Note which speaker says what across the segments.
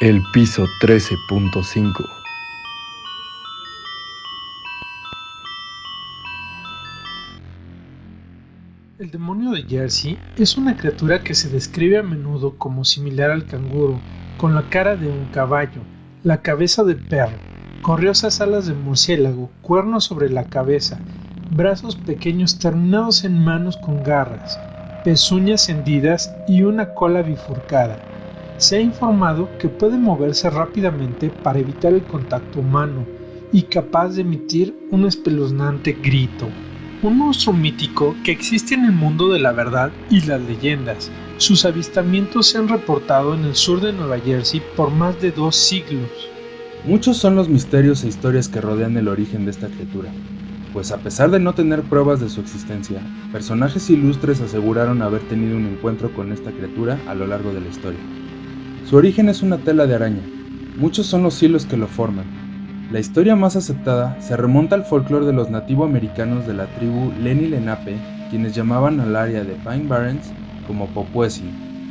Speaker 1: El piso 13.5
Speaker 2: El demonio de Jersey es una criatura que se describe a menudo como similar al canguro, con la cara de un caballo, la cabeza de perro, corriosas alas de murciélago, cuernos sobre la cabeza, brazos pequeños terminados en manos con garras, pezuñas hendidas y una cola bifurcada. Se ha informado que puede moverse rápidamente para evitar el contacto humano y capaz de emitir un espeluznante grito un monstruo mítico que existe en el mundo de la verdad y las leyendas. Sus avistamientos se han reportado en el sur de Nueva Jersey por más de dos siglos.
Speaker 3: Muchos son los misterios e historias que rodean el origen de esta criatura, pues a pesar de no tener pruebas de su existencia, personajes ilustres aseguraron haber tenido un encuentro con esta criatura a lo largo de la historia. Su origen es una tela de araña, muchos son los hilos que lo forman, la historia más aceptada se remonta al folclore de los nativoamericanos de la tribu Lenni Lenape, quienes llamaban al área de Pine Barrens como Popuesi,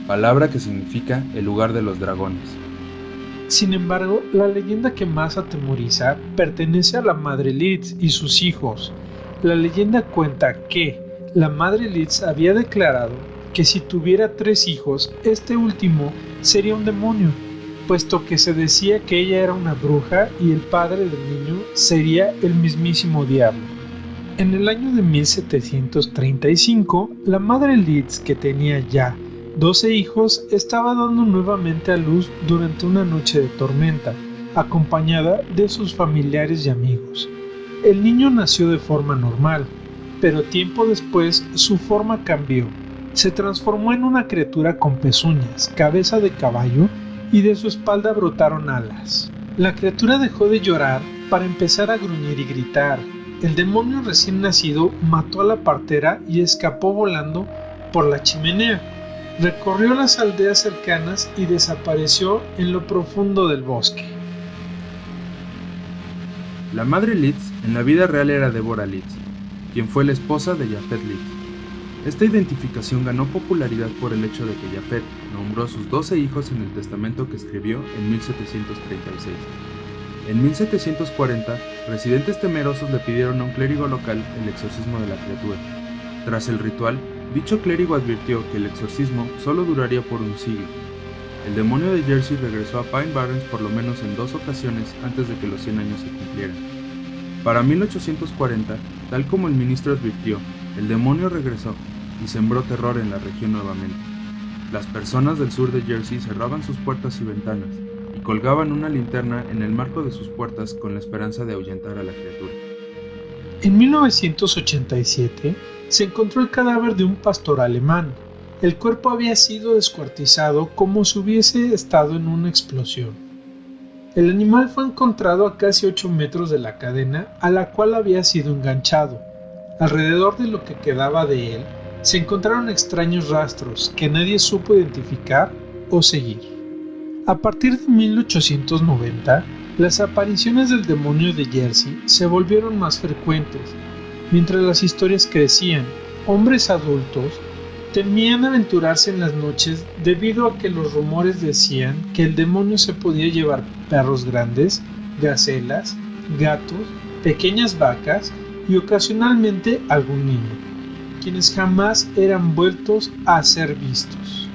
Speaker 3: palabra que significa el lugar de los dragones.
Speaker 2: Sin embargo, la leyenda que más atemoriza pertenece a la madre Litz y sus hijos. La leyenda cuenta que la madre Litz había declarado que si tuviera tres hijos, este último sería un demonio puesto que se decía que ella era una bruja y el padre del niño sería el mismísimo diablo. En el año de 1735, la madre Leeds, que tenía ya 12 hijos, estaba dando nuevamente a luz durante una noche de tormenta, acompañada de sus familiares y amigos. El niño nació de forma normal, pero tiempo después su forma cambió. Se transformó en una criatura con pezuñas, cabeza de caballo y de su espalda brotaron alas. La criatura dejó de llorar para empezar a gruñir y gritar. El demonio recién nacido mató a la partera y escapó volando por la chimenea. Recorrió las aldeas cercanas y desapareció en lo profundo del bosque.
Speaker 3: La madre Litz en la vida real era Deborah Litz, quien fue la esposa de Jafet Litz. Esta identificación ganó popularidad por el hecho de que Jafet nombró a sus doce hijos en el testamento que escribió en 1736. En 1740, residentes temerosos le pidieron a un clérigo local el exorcismo de la criatura. Tras el ritual, dicho clérigo advirtió que el exorcismo solo duraría por un siglo. El demonio de Jersey regresó a Pine Barrens por lo menos en dos ocasiones antes de que los 100 años se cumplieran. Para 1840, tal como el ministro advirtió, el demonio regresó y sembró terror en la región nuevamente. Las personas del sur de Jersey cerraban sus puertas y ventanas y colgaban una linterna en el marco de sus puertas con la esperanza de ahuyentar a la criatura.
Speaker 2: En 1987 se encontró el cadáver de un pastor alemán. El cuerpo había sido descuartizado como si hubiese estado en una explosión. El animal fue encontrado a casi 8 metros de la cadena a la cual había sido enganchado. Alrededor de lo que quedaba de él se encontraron extraños rastros que nadie supo identificar o seguir. A partir de 1890, las apariciones del demonio de Jersey se volvieron más frecuentes. Mientras las historias crecían, hombres adultos temían aventurarse en las noches debido a que los rumores decían que el demonio se podía llevar perros grandes, gacelas, gatos, pequeñas vacas y ocasionalmente algún niño quienes jamás eran vueltos a ser vistos.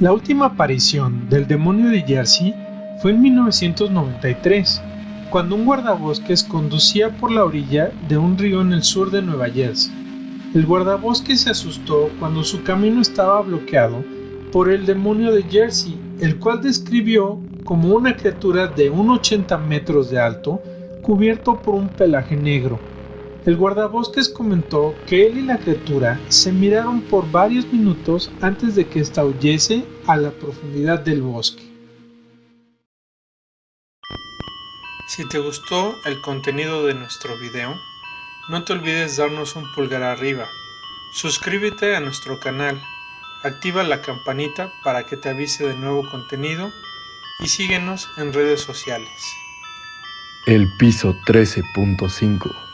Speaker 2: La última aparición del demonio de Jersey fue en 1993, cuando un guardabosques conducía por la orilla de un río en el sur de Nueva Jersey. El guardabosques se asustó cuando su camino estaba bloqueado por el demonio de Jersey, el cual describió como una criatura de 1,80 metros de alto, cubierto por un pelaje negro, el guardabosques comentó que él y la criatura se miraron por varios minutos antes de que ésta huyese a la profundidad del bosque. Si te gustó el contenido de nuestro video, no te olvides darnos un pulgar arriba, suscríbete a nuestro canal, activa la campanita para que te avise de nuevo contenido y síguenos en redes sociales.
Speaker 1: El piso 13.5